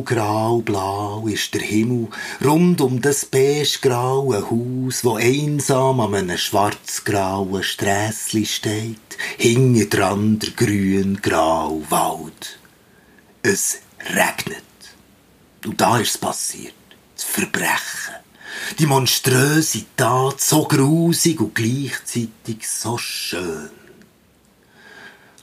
Stahlgrau blau ist der Himmel, rund um das beigegraue Haus, wo einsam an einem schwarzgrauen Strässli steht, hinten dran der grün-grau Wald. Es regnet. Und da ist es passiert. Das Verbrechen. Die monströse Tat, so grusig und gleichzeitig so schön.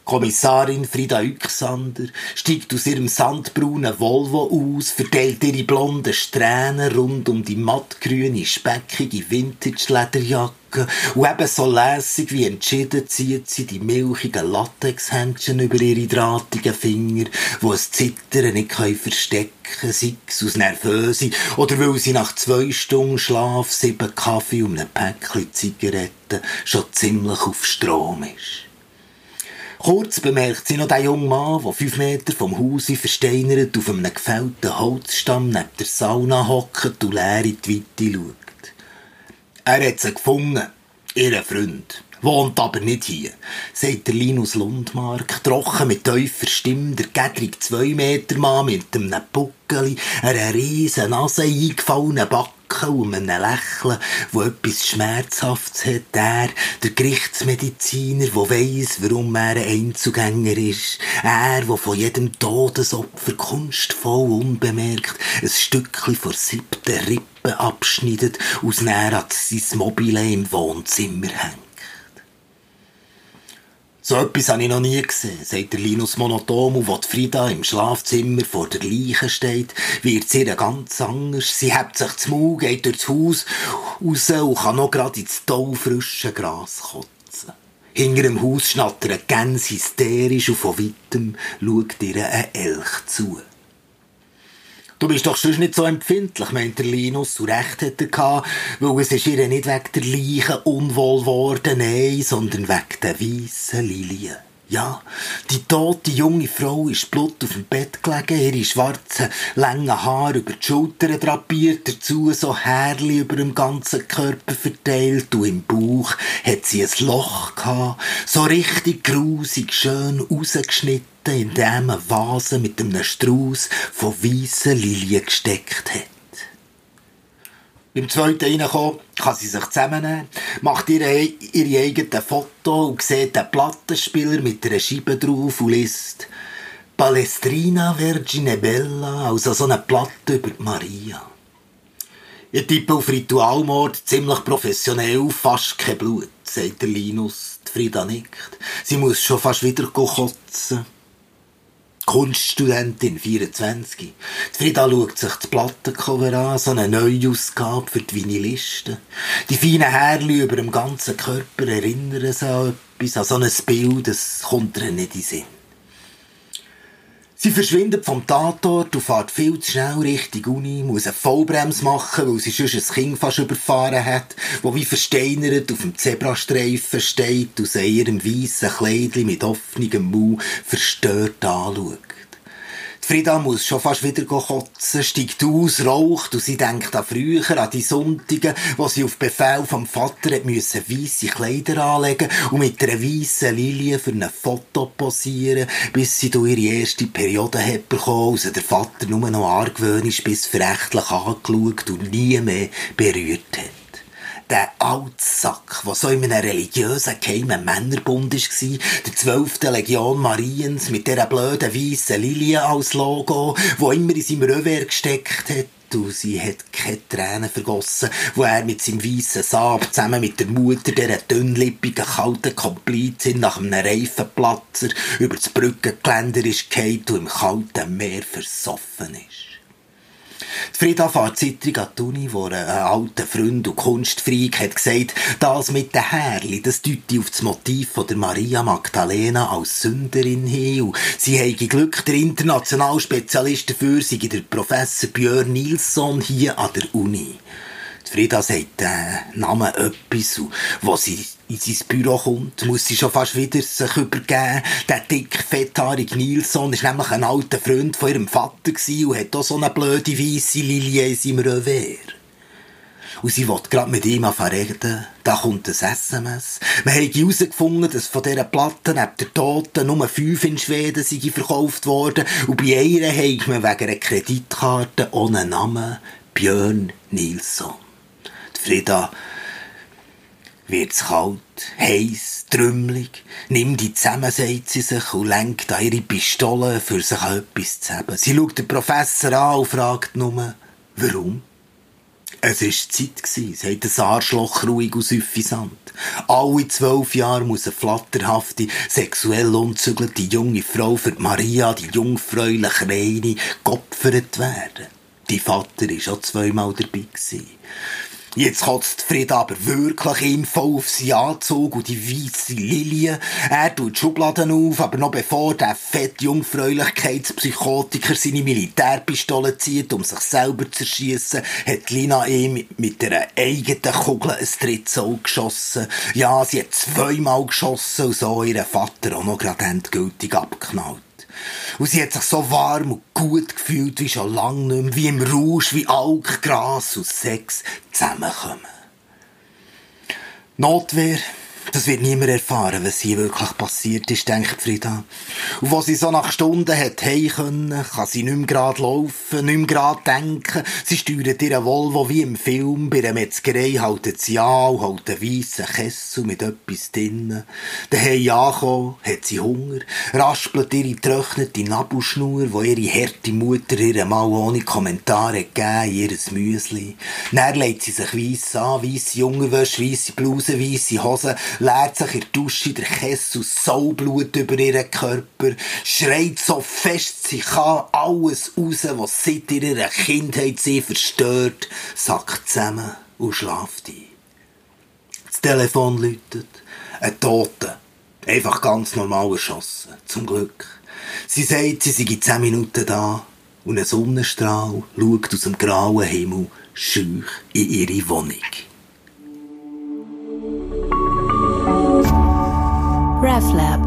Kommissarin Frida Yxander steigt aus ihrem sandbraunen Volvo aus, verteilt ihre blonden Strähnen rund um die mattgrüne, speckige Vintage-Lederjacke und ebenso lässig wie entschieden zieht sie die milchigen Latexhändchen über ihre drahtigen Finger, wo es Zittern nicht verstecken können, sei es aus Nervöse oder weil sie nach zwei Stunden Schlaf, sieben Kaffee und einem Päckchen Zigaretten schon ziemlich auf Strom ist. Kurz bemerkt sie noch den jungen Mann, der fünf Meter vom Haus versteinert auf einem gefällten Holzstamm neben der Sauna hockt und leer in die Weite schaut. Er hat sie gefunden, ihren Freund. Wohnt aber nicht hier, sagt der Linus Lundmark, trocken mit tiefer Stimme, der Gedrig zwei Meter Mann mit einem Buckeli, einer riesen Nase eingefallenen Backen und einem Lächeln, wo etwas Schmerzhaftes hat, der, der Gerichtsmediziner, der weiss, warum er ein Einzugänger ist, er, der von jedem Todesopfer kunstvoll unbemerkt ein Stückchen vor siebten Rippen abschneidet, aus näher an sein Mobile im Wohnzimmer hängt. So etwas habe ich noch nie gesehen, sagt der Linus monoton und die Frida im Schlafzimmer vor der Leiche steht, wird sie ganz anders. Sie hebt sich zum Maul, geht durchs Haus raus und kann noch gerade ins taufrische Gras kotzen. Hinter dem Haus schnattern Gänse hysterisch und von weitem schaut ihr ein Elch zu. Du bist doch sonst nicht so empfindlich, meint der Linus. Und recht hat er gehabt, weil es ist ihr nicht wegen der Leichen unwohl geworden, nein, sondern wegen der weißen Lilien. Ja, die tote junge Frau ist blut auf dem Bett gelegen, ihre schwarzen, langen Haare über die Schultern drapiert, dazu so Härli über dem ganzen Körper verteilt und im Bauch hat sie ein Loch gehabt, so richtig grusig schön rausgeschnitten, in dem eine Vase mit einem Strauß von weißen Lilien gesteckt hat. Beim zweiten reinkommen, kann sie sich zusammennehmen, macht ihre, ihre eigenen Fotos und sieht den Plattenspieler mit einer Scheibe drauf und liest Palestrina Vergine Bella, also so eine Platte über die Maria. Ich tippe auf Ritualmord ziemlich professionell, fast kein Blut, sagt der Linus. Die Frida nickt. Sie muss schon fast wieder kotzen. Kunststudentin, 24. Die Frida schaut sich das Plattencover an, so eine Neuausgabe für die Vinylisten. Die feinen Härchen über dem ganzen Körper erinnern sie an etwas, an so ein Bild, das kommt ihr nicht in Sinn. Sie verschwindet vom Tatort und fährt viel zu schnell Richtung Uni, muss eine Vollbremse machen, weil sie sonst ein Kind fast überfahren hat, wo wie versteinert auf dem Zebrastreifen steht und sie ihrem weissen Kleidchen mit offenem Mund verstört anschaut. Frida muss schon fast wieder kotzen, steigt aus, raucht und sie denkt an früher, an die Sonntage, wo sie auf Befehl vom Vater müssen weisse Kleider anlegen und mit einer weissen Lilie für ein Foto posieren, bis sie durch ihre erste Periode hat bekommen, und der Vater nur noch argwöhnisch bis verächtlich angeschaut und nie mehr berührt hat der Altsack, der so in einem religiösen geheimen Männerbund war, der 12. Legion Mariens mit dieser blöden weißen Lilie als Logo, wo immer in seinem Revers gesteckt hat. Und sie hat keine Tränen vergossen, wo er mit seinem weißen Saab zusammen mit der Mutter dieser dünnlippigen, kalten Komplizin nach einem Reifenplatzer über das Brückengeländer ist und im kalten Meer versoffen ist. Die Frieda fährt zittrig an die Uni, wo ein alter Freund und Kunstfreak hat gesagt, das mit den Härli, das deute auf das Motiv von der Maria Magdalena als Sünderin hin und sie habe Glück, der internationale Spezialist dafür sei der Professor Björn Nilsson hier an der Uni. Frieda sagt den Namen etwas und wo sie in sein Büro kommt, muss sie schon fast wieder sich übergeben. Der dick, fetthaarige Nilsson ist nämlich ein alter Freund von ihrem Vater und hat auch so eine blöde weisse Lilie in seinem Revers. Und sie will gerade mit ihm reden. Da kommt ein SMS. Man hat herausgefunden, dass von dieser Platte neben der Toten nur fünf in Schweden sind verkauft worden. Und bei einer hat man wegen einer Kreditkarte ohne Namen Björn Nilsson. Die Frieda wird's kalt, heiß, trümmelig, nimmt die zusammen, sagt sie sich, und lenkt an ihre Pistole, für sich etwas zu haben. Sie schaut den Professor an und fragt nur, warum? Es war Zeit, sagt das Arschloch ruhig und suffisant. Alle zwölf Jahre muss eine flatterhafte, sexuell unzügelte junge Frau für Maria, die jungfräulich Reine, geopfert werden. Die Vater war auch zweimal dabei. Gewesen. Jetzt kotzt Frieda aber wirklich ihm voll auf seinen Anzug und die weisse Lilie. Er tut Schubladen auf, aber noch bevor der fett Jungfräulichkeitspsychotiker seine Militärpistole zieht, um sich selber zu erschiessen, hat Lina ihm mit einer eigenen Kugel ein drittes Auge geschossen. Ja, sie hat zweimal geschossen und so ihren Vater auch noch gerade endgültig abgeknallt. Und sie hat sich so warm und gut gefühlt wie schon lange nicht mehr, wie im Rausch, wie Alk, Gras und Sex zusammenkommen. Notwehr das wird niemand erfahren, was hier wirklich passiert ist, denkt Frida. Und wo sie so nach Stunden hat heim können, kann sie nicht mehr gerade laufen, nicht mehr gerade denken. Sie steuert ihren Volvo wie im Film. Bei der Metzgerei haltet sie an und hält einen weissen Kessel mit etwas drinnen. Daheim angekommen, hat sie Hunger, raspelt ihre getrocknete Nabelschnur, wo ihre harte Mutter ihr mal ohne Kommentare gegeben in ihr Müsli. Dann legt sie sich weiss an, weisse Jungerwäsche, weisse Bluse, weisse Hosen, leert sich in der Dusche der Kessel Saublut über ihren Körper, schreit so fest sie kann alles raus, was seit ihrer Kindheit sie verstört, sackt zusammen und schlaft ein. Das Telefon läutet. Ein Toter. Einfach ganz normal erschossen. Zum Glück. Sie sagt, sie sei zehn Minuten da und ein Sonnenstrahl schaut aus dem grauen Himmel schüch in ihre Wohnung. RefLab